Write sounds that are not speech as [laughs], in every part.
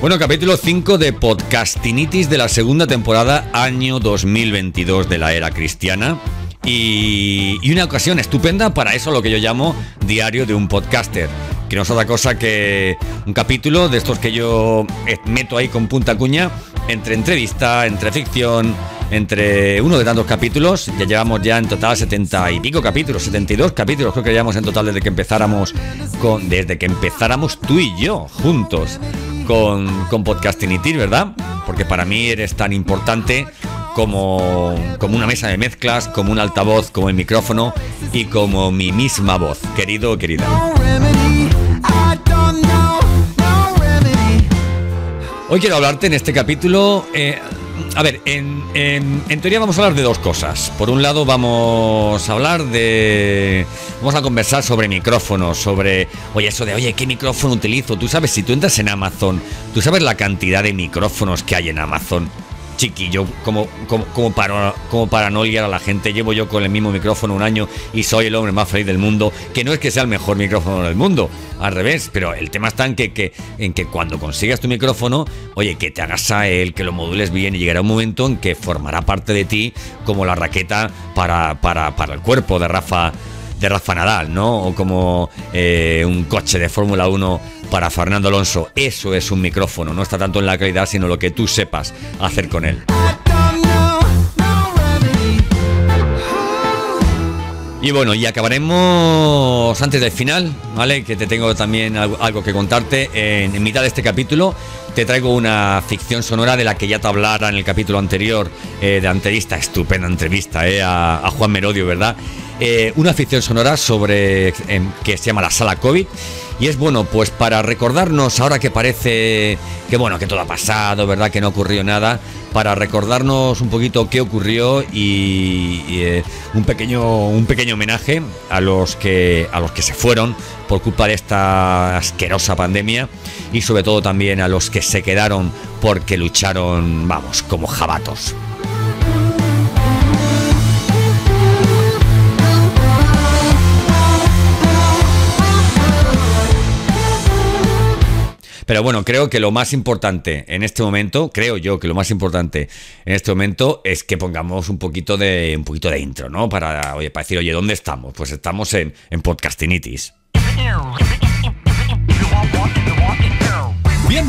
Bueno, capítulo 5 de Podcastinitis de la segunda temporada, año 2022 de la era cristiana. Y, y, una ocasión estupenda para eso, lo que yo llamo diario de un podcaster. Que no es otra cosa que un capítulo de estos que yo meto ahí con punta cuña, entre entrevista, entre ficción, entre uno de tantos capítulos. Ya llevamos ya en total 70 y pico capítulos, 72 capítulos creo que llevamos en total desde que empezáramos con, desde que empezáramos tú y yo juntos con, con Podcastinitis, ¿verdad? Porque para mí eres tan importante como, como una mesa de mezclas, como un altavoz, como el micrófono y como mi misma voz, querido o querida. Hoy quiero hablarte en este capítulo. Eh, a ver, en, teoría vamos a hablar de dos cosas. Por un lado vamos a hablar de... Vamos a conversar sobre micrófonos, sobre... Oye, eso de, oye, ¿qué micrófono utilizo? Tú sabes, si tú entras en Amazon, tú sabes la cantidad de micrófonos que hay en Amazon chiquillo, como, como, como, para, como para no liar a la gente. Llevo yo con el mismo micrófono un año y soy el hombre más feliz del mundo, que no es que sea el mejor micrófono del mundo, al revés, pero el tema está en que, que, en que cuando consigas tu micrófono, oye, que te hagas a él, que lo modules bien y llegará un momento en que formará parte de ti como la raqueta para, para, para el cuerpo de Rafa de Rafa Nadal, ¿no? O como eh, un coche de Fórmula 1 para Fernando Alonso. Eso es un micrófono, no está tanto en la calidad, sino lo que tú sepas hacer con él. Y bueno, y acabaremos antes del final, ¿vale? Que te tengo también algo, que contarte. En, mitad de este capítulo te traigo una ficción sonora de la que ya te hablara en el capítulo anterior, eh, de anterista, estupenda entrevista eh, a Juan Merodio, ¿verdad? Eh, una ficción sonora sobre que se llama La Sala COVID. Y es bueno, pues para recordarnos, ahora que parece que bueno, que todo ha pasado, ¿verdad? Que no ocurrió nada, para recordarnos un poquito qué ocurrió y, y eh, un pequeño un pequeño homenaje a los que a los que se fueron por culpa de esta asquerosa pandemia y sobre todo también a los que se quedaron porque lucharon, vamos, como jabatos. Pero bueno, creo que lo más importante en este momento, creo yo que lo más importante en este momento es que pongamos un poquito de un poquito de intro, ¿no? Para, oye, para decir, oye, ¿dónde estamos? Pues estamos en, en Podcastinitis.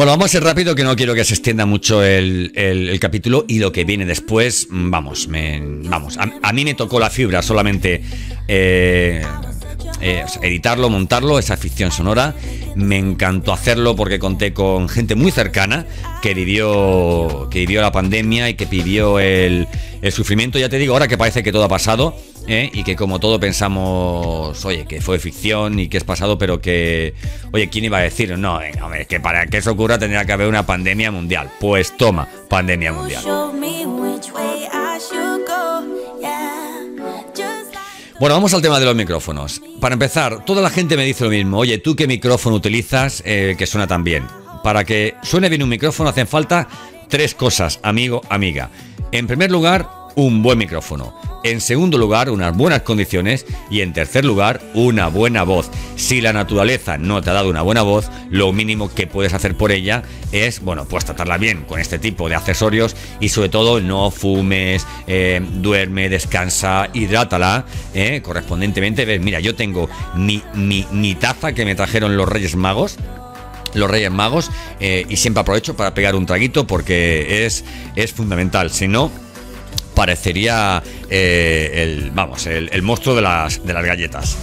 Bueno, vamos a ser rápido que no quiero que se extienda mucho el, capítulo y lo que viene después, vamos, me, vamos, a, a, mí me tocó la fibra solamente eh, eh, editarlo, montarlo, esa ficción sonora. Me encantó hacerlo porque conté con gente muy cercana que vivió, que vivió la pandemia y que vivió el, sufrimiento. Ya te digo, ahora que parece que todo ha pasado ¿eh? y que como todo pensamos, oye, que fue ficción y que es pasado, pero que, oye, ¿quién iba a decir? No, hombre, que para que eso ocurra tendría que haber una pandemia mundial. Pues toma, pandemia mundial. Bueno, vamos al tema de los micrófonos. Para empezar, toda la gente me dice lo mismo. Oye, ¿tú qué micrófono utilizas eh, que suena tan bien? Para que suene bien un micrófono hacen falta tres cosas, amigo, amiga. En primer lugar, un buen micrófono. En segundo lugar, unas buenas condiciones. Y en tercer lugar, una buena voz. Si la naturaleza no te ha dado una buena voz, lo mínimo que puedes hacer por ella es, bueno, pues tratarla bien con este tipo de accesorios. Y sobre todo, no fumes, eh, duerme, descansa, hidrátala eh, correspondientemente. Ves, mira, yo tengo mi, mi, mi taza que me trajeron los Reyes Magos los Reyes Magos eh, y siempre aprovecho para pegar un traguito porque es, es fundamental. Si no, parecería eh, el, vamos, el, monstruo de las, de las galletas.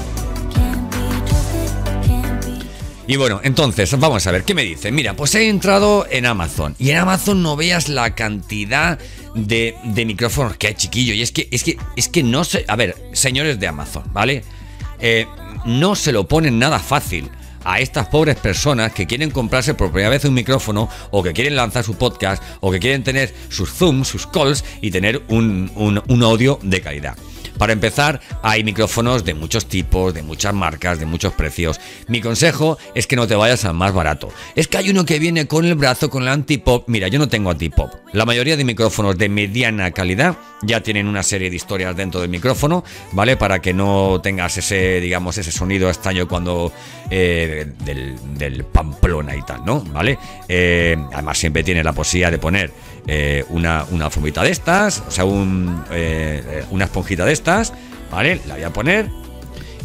Y bueno, entonces, vamos a ver, ¿qué me dice? Mira, pues he entrado en Amazon. Y en Amazon no veas la cantidad de, de micrófonos que hay, chiquillo. Y es que, es que, es que no sé. A ver, señores de Amazon, ¿vale? Eh, no se lo ponen nada fácil a estas pobres personas que quieren comprarse por primera vez un micrófono o que quieren lanzar su podcast o que quieren tener sus zooms, sus calls y tener un, un, un audio de calidad. Para empezar, hay micrófonos de muchos tipos, de muchas marcas, de muchos precios. Mi consejo es que no te vayas al más barato. Es que hay uno que viene con el brazo, con el antipop. Mira, yo no tengo antipop. La mayoría de micrófonos de mediana calidad ya tienen una serie de historias dentro del micrófono, ¿vale? Para que no tengas ese, digamos, ese sonido extraño cuando eh, del, Pamplona y tal, ¿no? ¿Vale? Eh, además siempre tiene la posibilidad de poner eh, una, una fumita de estas, o sea, un, eh, una esponjita de estas, ¿vale? La voy a poner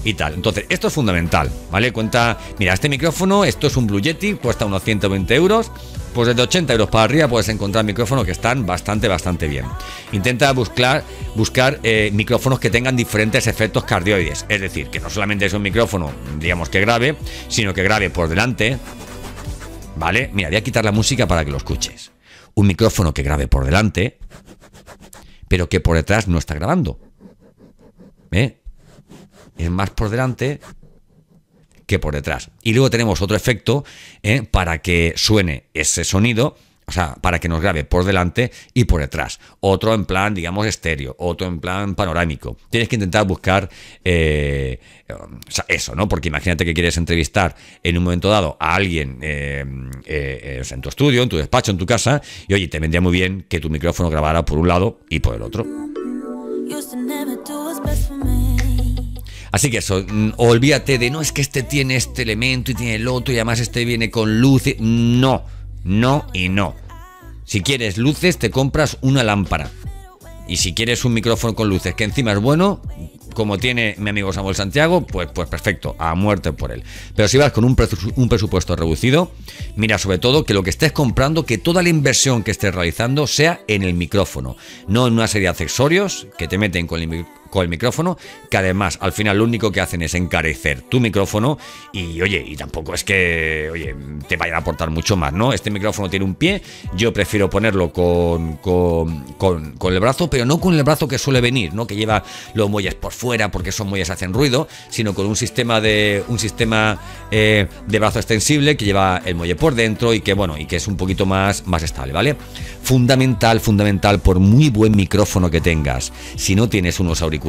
y tal. Entonces, esto es fundamental, ¿vale? Cuenta, mira, este micrófono, esto es un Blue Yeti, cuesta unos 120 euros. Pues desde 80 euros para arriba puedes encontrar micrófonos que están bastante, bastante bien. Intenta buscar, buscar eh, micrófonos que tengan diferentes efectos cardioides. Es decir, que no solamente es un micrófono, digamos que grave, sino que grave por delante. ¿Vale? Mira, voy a quitar la música para que lo escuches. Un micrófono que grabe por delante, pero que por detrás no está grabando. ¿Eh? Es más por delante que por detrás. Y luego tenemos otro efecto ¿eh? para que suene ese sonido, o sea, para que nos grabe por delante y por detrás. Otro en plan, digamos, estéreo, otro en plan panorámico. Tienes que intentar buscar eh, sea, eso, ¿no? Porque imagínate que quieres entrevistar en un momento dado a alguien eh, eh, sea, en tu estudio, en tu despacho, en tu casa, y oye, te vendría muy bien que tu micrófono grabara por un lado y por el otro. Así que eso, mm, olvídate de no es que este tiene este elemento y tiene el otro y además este viene con luces. No, no y no. Si quieres luces, te compras una lámpara. Y si quieres un micrófono con luces que encima es bueno, como tiene mi amigo Samuel Santiago, pues, pues perfecto, a muerte por él. Pero si vas con un, presu un, presupuesto reducido, mira sobre todo que lo que estés comprando, que toda la inversión que estés realizando sea en el micrófono, no en una serie de accesorios que te meten con el, con el micrófono, que además al final lo único que hacen es encarecer tu micrófono y oye, y tampoco es que oye, te vayan a aportar mucho más, ¿no? Este micrófono tiene un pie, yo prefiero ponerlo con, con, con, con el brazo, pero no con el brazo que suele venir, ¿no? Que lleva los muelles por fuera porque esos muelles hacen ruido, sino con un sistema de un sistema eh, de brazo extensible que lleva el muelle por dentro y que bueno y que es un poquito más más estable, ¿vale? Fundamental, fundamental por muy buen micrófono que tengas, si no tienes unos auriculares,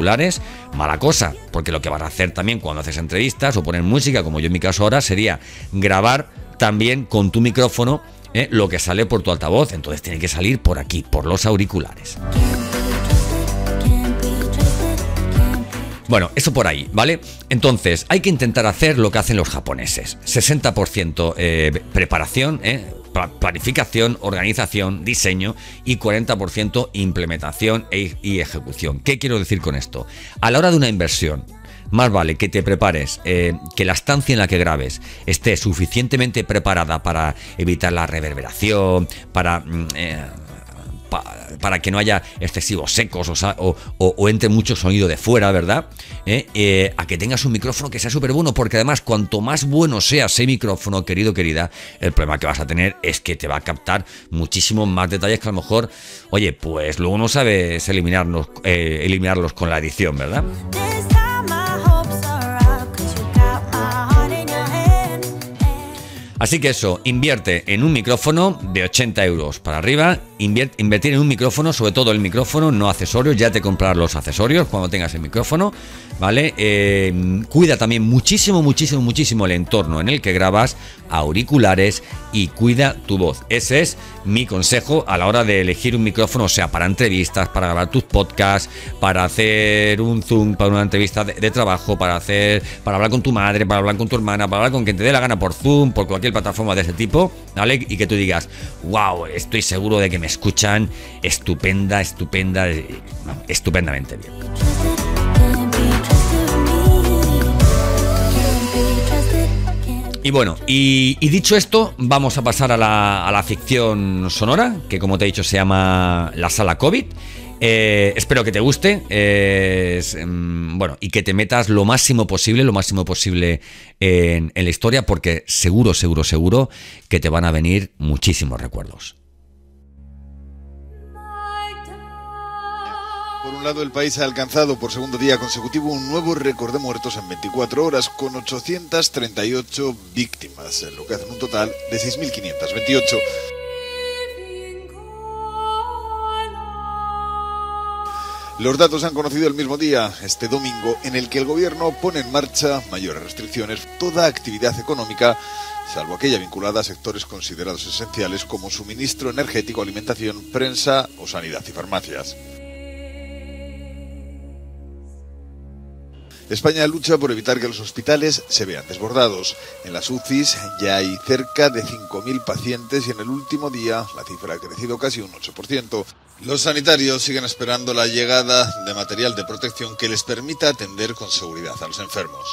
mala cosa, porque lo que vas a hacer también cuando haces entrevistas o poner música, como yo en mi caso ahora, sería grabar también con tu micrófono ¿eh? lo que sale por tu altavoz, entonces tiene que salir por aquí, por los auriculares. Bueno, eso por ahí, ¿vale? Entonces, hay que intentar hacer lo que hacen los japoneses. 60% eh, preparación, ¿eh? Planificación, organización, diseño y 40% implementación e, y ejecución. ¿Qué quiero decir con esto? A la hora de una inversión, más vale que te prepares, eh, que la estancia en la que grabes esté suficientemente preparada para evitar la reverberación, para... Mm, para que no haya excesivos secos o, entre mucho sonido de fuera, ¿verdad? ¿Eh? Eh, a que tengas un micrófono que sea súper bueno, porque además cuanto más bueno sea ese micrófono, querido, querida, el problema que vas a tener es que te va a captar muchísimo más detalles que a lo mejor, oye, pues luego no sabes eliminarlos, eh, eliminarlos con la edición, ¿verdad? Así que eso, invierte en un micrófono de 80 euros para arriba, invierte, invertir en un micrófono, sobre todo el micrófono, no accesorios, ya te comprar los accesorios cuando tengas el micrófono, ¿vale? Eh, cuida también muchísimo, muchísimo, muchísimo el entorno en el que grabas, auriculares y cuida tu voz. Ese es mi consejo a la hora de elegir un micrófono, o sea, para entrevistas, para grabar tus podcasts, para hacer un Zoom, para una entrevista de, de trabajo, para hacer, para hablar con tu madre, para hablar con tu hermana, para hablar con quien te dé la gana por Zoom, por cualquier plataforma de ese tipo, ¿vale? Y que tú digas, wow, estoy seguro de que me escuchan estupenda, estupenda, estupendamente bien. Y bueno, y, dicho esto, vamos a pasar a la, a la, ficción sonora, que como te he dicho se llama La Sala COVID. Eh, espero que te guste. eh, es, mm, bueno, y que te metas lo máximo posible, lo máximo posible en, en la historia, porque seguro, seguro, seguro que te van a venir muchísimos recuerdos. Lado, el país ha alcanzado por segundo día consecutivo un nuevo récord de muertos en 24 horas, con 838 víctimas, lo que hace un total de 6.528. Los datos se han conocido el mismo día, este domingo, en el que el gobierno pone en marcha mayores restricciones toda actividad económica, salvo aquella vinculada a sectores considerados esenciales como suministro energético, alimentación, prensa o sanidad y farmacias. España lucha por evitar que los hospitales se vean desbordados. En las UCIs ya hay cerca de 5.000 pacientes y en el último día la cifra ha crecido casi un 8%. Los sanitarios siguen esperando la llegada de material de protección que les permita atender con seguridad a los enfermos.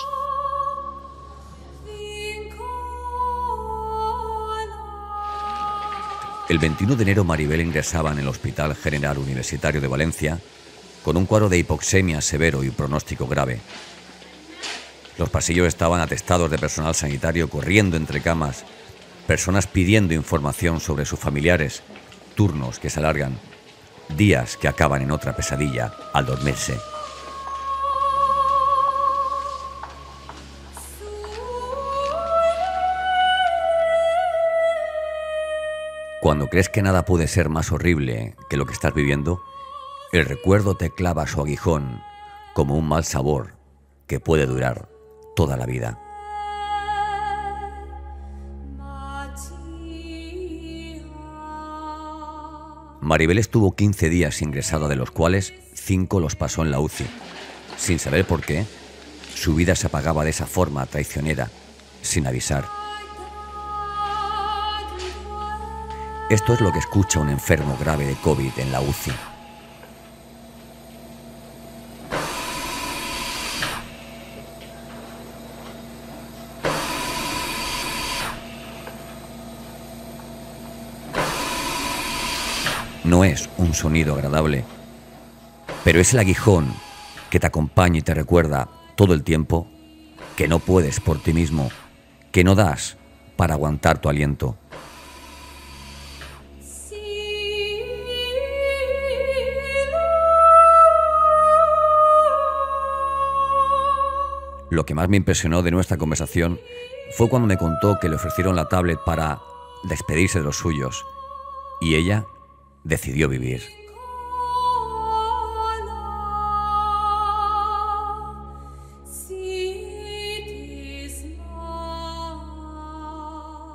El 21 de enero Maribel ingresaba en el Hospital General Universitario de Valencia con un cuadro de hipoxemia severo y pronóstico grave. Los pasillos estaban atestados de personal sanitario corriendo entre camas, personas pidiendo información sobre sus familiares, turnos que se alargan, días que acaban en otra pesadilla al dormirse. Cuando crees que nada puede ser más horrible que lo que estás viviendo, el recuerdo te clava su aguijón como un mal sabor que puede durar toda la vida. Maribel estuvo 15 días ingresada, de los cuales 5 los pasó en la UCI. Sin saber por qué, su vida se apagaba de esa forma traicionera, sin avisar. Esto es lo que escucha un enfermo grave de COVID en la UCI. Es un sonido agradable, pero es el aguijón que te acompaña y te recuerda todo el tiempo que no puedes por ti mismo, que no das para aguantar tu aliento. Lo que más me impresionó de nuestra conversación fue cuando me contó que le ofrecieron la tablet para despedirse de los suyos y ella decidió vivir.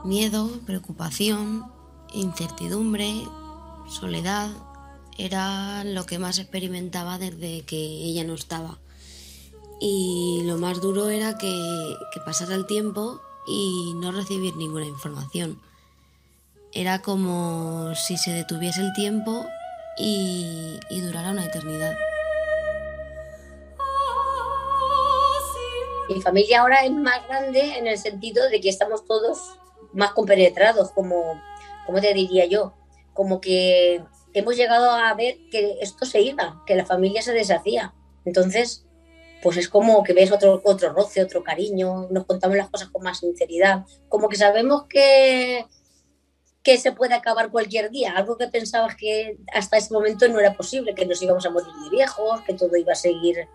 Miedo, preocupación, incertidumbre, soledad era lo que más experimentaba desde que ella no estaba. Y lo más duro era que, que pasara el tiempo y no recibir ninguna información. Era como si se detuviese el tiempo y, y durara una eternidad. Mi familia ahora es más grande en el sentido de que estamos todos más compenetrados, como, como te diría yo, como que hemos llegado a ver que esto se iba, que la familia se deshacía. Entonces, pues es como que ves otro, otro roce, otro cariño, nos contamos las cosas con más sinceridad, como que sabemos que, que se puede acabar cualquier día, algo que pensabas que hasta ese momento no era posible, que nos íbamos a morir de viejos, que todo iba a seguir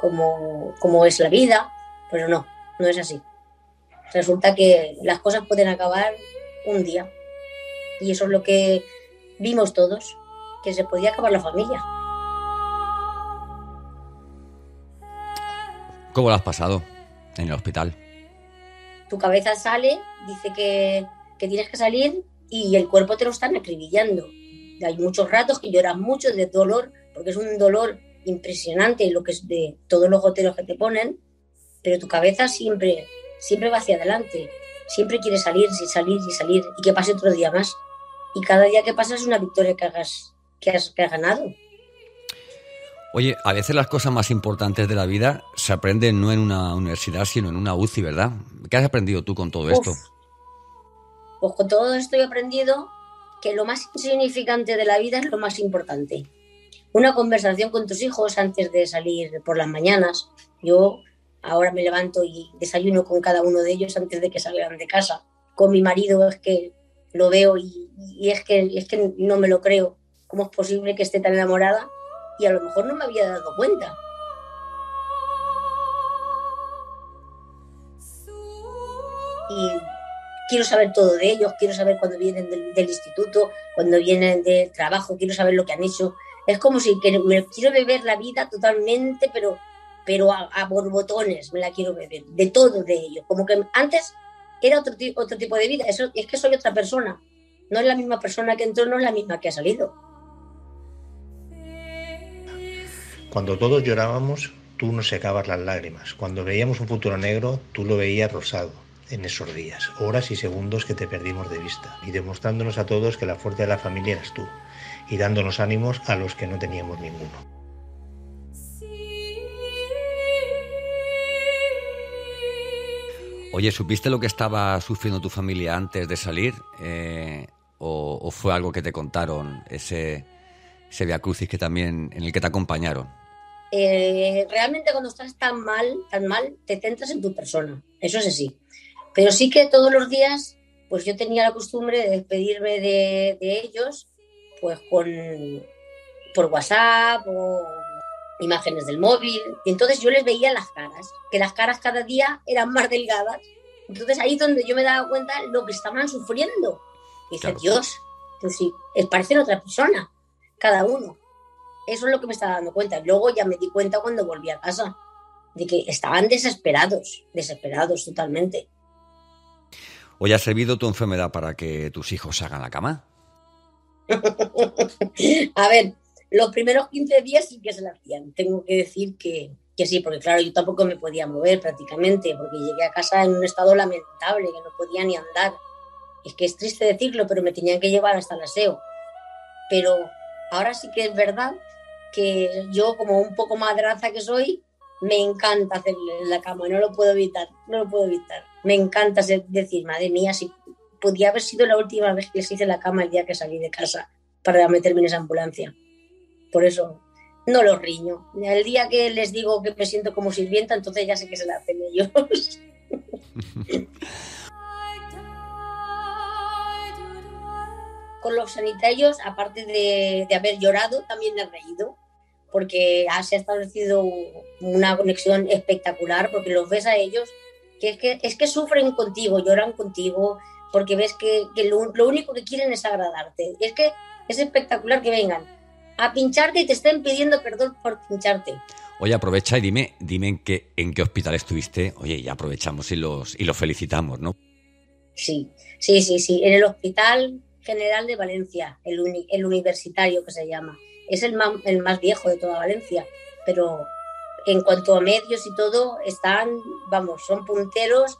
como, como es la vida, pero no, no es así. Resulta que las cosas pueden acabar un día y eso es lo que vimos todos, que se podía acabar la familia. ¿Cómo lo has pasado en el hospital? Tu cabeza sale, dice que, que tienes que salir y el cuerpo te lo están acribillando. Hay muchos ratos que lloras mucho de dolor, porque es un dolor impresionante lo que es de todos los goteros que te ponen, pero tu cabeza siempre, siempre va hacia adelante. Siempre quiere salir, y salir, y salir, y que pase otro día más. Y cada día que pasa es una victoria que, hagas, que, has, que has ganado. Oye, a veces las cosas más importantes de la vida se aprenden no en una universidad, sino en una UCI, ¿verdad? ¿Qué has aprendido tú con todo esto? Pues con todo esto he aprendido que lo más insignificante de la vida es lo más importante. una conversación con tus hijos antes de salir por las mañanas. Yo ahora me levanto y desayuno con cada uno de ellos antes de que salgan de casa. Con mi marido es que lo veo y, es, que, es que no me lo creo. ¿Cómo es posible que esté tan enamorada? Y a lo mejor no me había dado cuenta. Y quiero saber todo de ellos, quiero saber cuando vienen del, instituto, cuando vienen del trabajo, quiero saber lo que han hecho. Es como si me quiero beber la vida totalmente, pero, pero a, borbotones me la quiero beber, de todo de ellos. Como que antes era otro, otro tipo de vida, Eso, es que soy otra persona. No es la misma persona que entró, no es la misma que ha salido. Cuando todos llorábamos, tú nos secabas las lágrimas. Cuando veíamos un futuro negro, tú lo veías rosado en esos días, horas y segundos que te perdimos de vista, y demostrándonos a todos que la fuerza de la familia eras tú, y dándonos ánimos a los que no teníamos ninguno. Oye, ¿supiste lo que estaba sufriendo tu familia antes de salir? Eh, o, fue algo que te contaron, ese, ese Via Crucis que también, en el que te acompañaron? Eh, realmente cuando estás tan mal, tan mal, te centras en tu persona. Eso es así. Pero sí que todos los días, pues yo tenía la costumbre de despedirme de, ellos, pues con por WhatsApp o imágenes del móvil. Y entonces yo les veía las caras, que las caras cada día eran más delgadas. Entonces ahí es donde yo me daba cuenta lo que estaban sufriendo. Y dice, Dios, pues sí, parecen otra persona, cada uno. Eso es lo que me estaba dando cuenta. Luego ya me di cuenta cuando volví a casa, de que estaban desesperados, desesperados totalmente. ¿Hoy ha servido tu enfermedad para que tus hijos hagan la cama? [laughs] a ver, los primeros 15 días sí que se la hacían. Tengo que decir que, sí, porque claro, yo tampoco me podía mover prácticamente, porque llegué a casa en un estado lamentable, que no podía ni andar. Es que es triste decirlo, pero me tenían que llevar hasta el aseo. Pero ahora sí que es verdad que yo, como un poco madraza que soy, me encanta hacerle la cama, no lo puedo evitar, no lo puedo evitar me encanta decir, madre mía, si podía haber sido la última vez que les hice la cama el día que salí de casa para meterme en esa ambulancia. Por eso no los riño. El día que les digo que me siento como sirvienta, entonces ya sé que se la hacen ellos. [laughs] Con los sanitarios, aparte de, haber llorado, también he reído porque se ha establecido una conexión espectacular, porque los ves a ellos que es que, es que sufren contigo, lloran contigo, porque ves que, lo, único que quieren es agradarte. Es que es espectacular que vengan a pincharte y te estén pidiendo perdón por pincharte. Oye, aprovecha y dime, dime en qué, en qué hospital estuviste. Oye, ya aprovechamos y los, y los felicitamos, ¿no? Sí, sí, sí, sí. En el Hospital General de Valencia, el, el universitario que se llama. Es el el más viejo de toda Valencia, pero en cuanto a medios y todo, están, vamos, son punteros.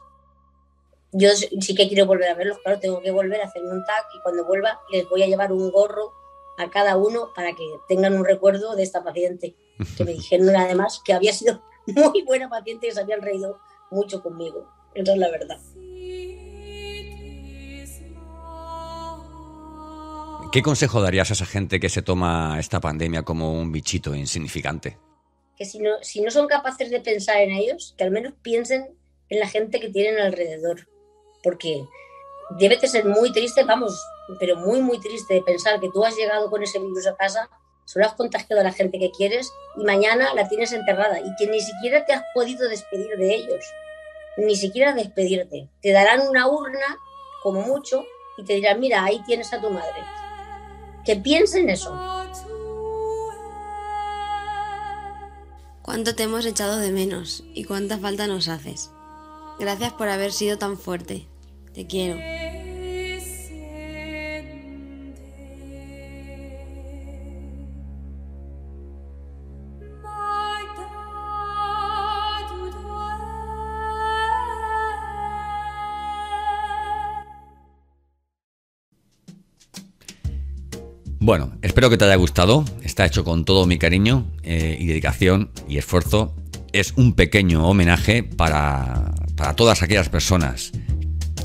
Yo sí que quiero volver a verlos, claro, tengo que volver a hacer un tag y cuando vuelva les voy a llevar un gorro a cada uno para que tengan un recuerdo de esta paciente, que me [laughs] dijeron además que había sido [laughs] muy buena paciente y se habían reído mucho conmigo. Esa es la verdad. ¿Qué consejo darías a esa gente que se toma esta pandemia como un bichito insignificante? Que si no, si no son capaces de pensar en ellos, que al menos piensen en la gente que tienen alrededor. Porque debe de ser muy triste, vamos, pero muy, muy triste de pensar que tú has llegado con ese virus a casa, solo has contagiado a la gente que quieres y mañana la tienes enterrada y que ni siquiera te has podido despedir de ellos. Ni siquiera despedirte. Te darán una urna, como mucho, y te dirán, mira, ahí tienes a tu madre. Que piensen eso. Cuánto te hemos echado de menos y cuánta falta nos haces. Gracias por haber sido tan fuerte. Te quiero. Bueno, espero que te haya gustado. Está hecho con todo mi cariño eh, y dedicación y esfuerzo. Es un pequeño homenaje para, para todas aquellas personas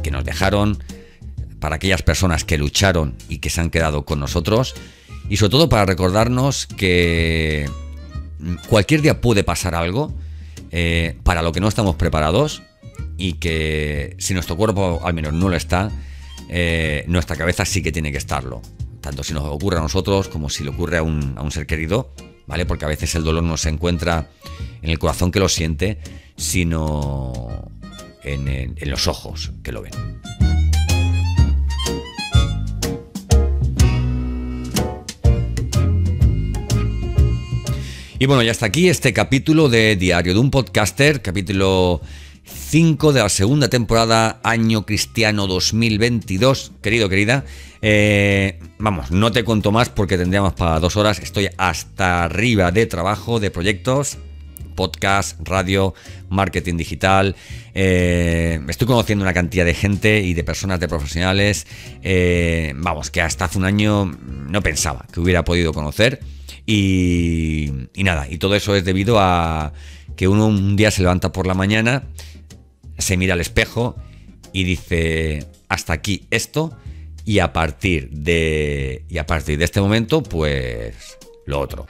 que nos dejaron, para aquellas personas que lucharon y que se han quedado con nosotros y sobre todo para recordarnos que cualquier día puede pasar algo eh, para lo que no estamos preparados y que si nuestro cuerpo al menos no lo está, eh, nuestra cabeza sí que tiene que estarlo. Tanto si nos ocurre a nosotros como si le ocurre a un, a un ser querido, ¿vale? Porque a veces el dolor no se encuentra en el corazón que lo siente, sino en, en- en los ojos que lo ven. Y bueno, ya está aquí este capítulo de Diario de un Podcaster, capítulo 5 de la segunda temporada, año cristiano 2022. Querido, querida, eh, vamos, no te cuento más porque tendríamos para dos horas. Estoy hasta arriba de trabajo, de proyectos, podcast, radio, marketing digital. Eh, estoy conociendo una cantidad de gente y de personas, de profesionales, eh, vamos, que hasta hace un año no pensaba que hubiera podido conocer. Y, y nada, y todo eso es debido a que uno un día se levanta por la mañana, se mira al espejo y dice, hasta aquí esto, y a partir de, y a partir de este momento, pues lo otro.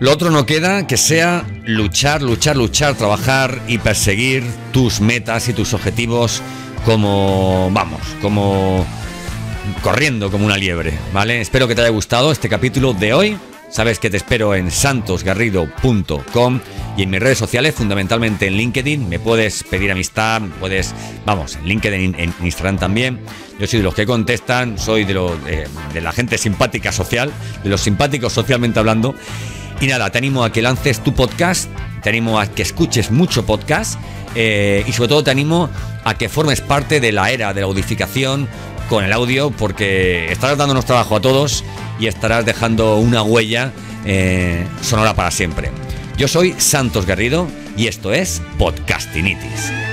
Lo otro no queda que sea luchar, luchar, luchar, trabajar y perseguir tus metas y tus objetivos como, vamos, como corriendo como una liebre, ¿vale? Espero que te haya gustado este capítulo de hoy. Sabes que te espero en santosgarrido.com y en mis redes sociales, fundamentalmente en LinkedIn. Me puedes pedir amistad, puedes, vamos, en LinkedIn, en Instagram también. Yo soy de los que contestan, soy de, la gente simpática social, de los simpáticos socialmente hablando. Y nada, te animo a que lances tu podcast, te animo a que escuches mucho podcast eh, y sobre todo te animo a que formes parte de la era de la audificación con el audio porque estarás dándonos trabajo a todos y estarás dejando una huella eh, sonora para siempre. Yo soy Santos Garrido y esto es Podcastinitis.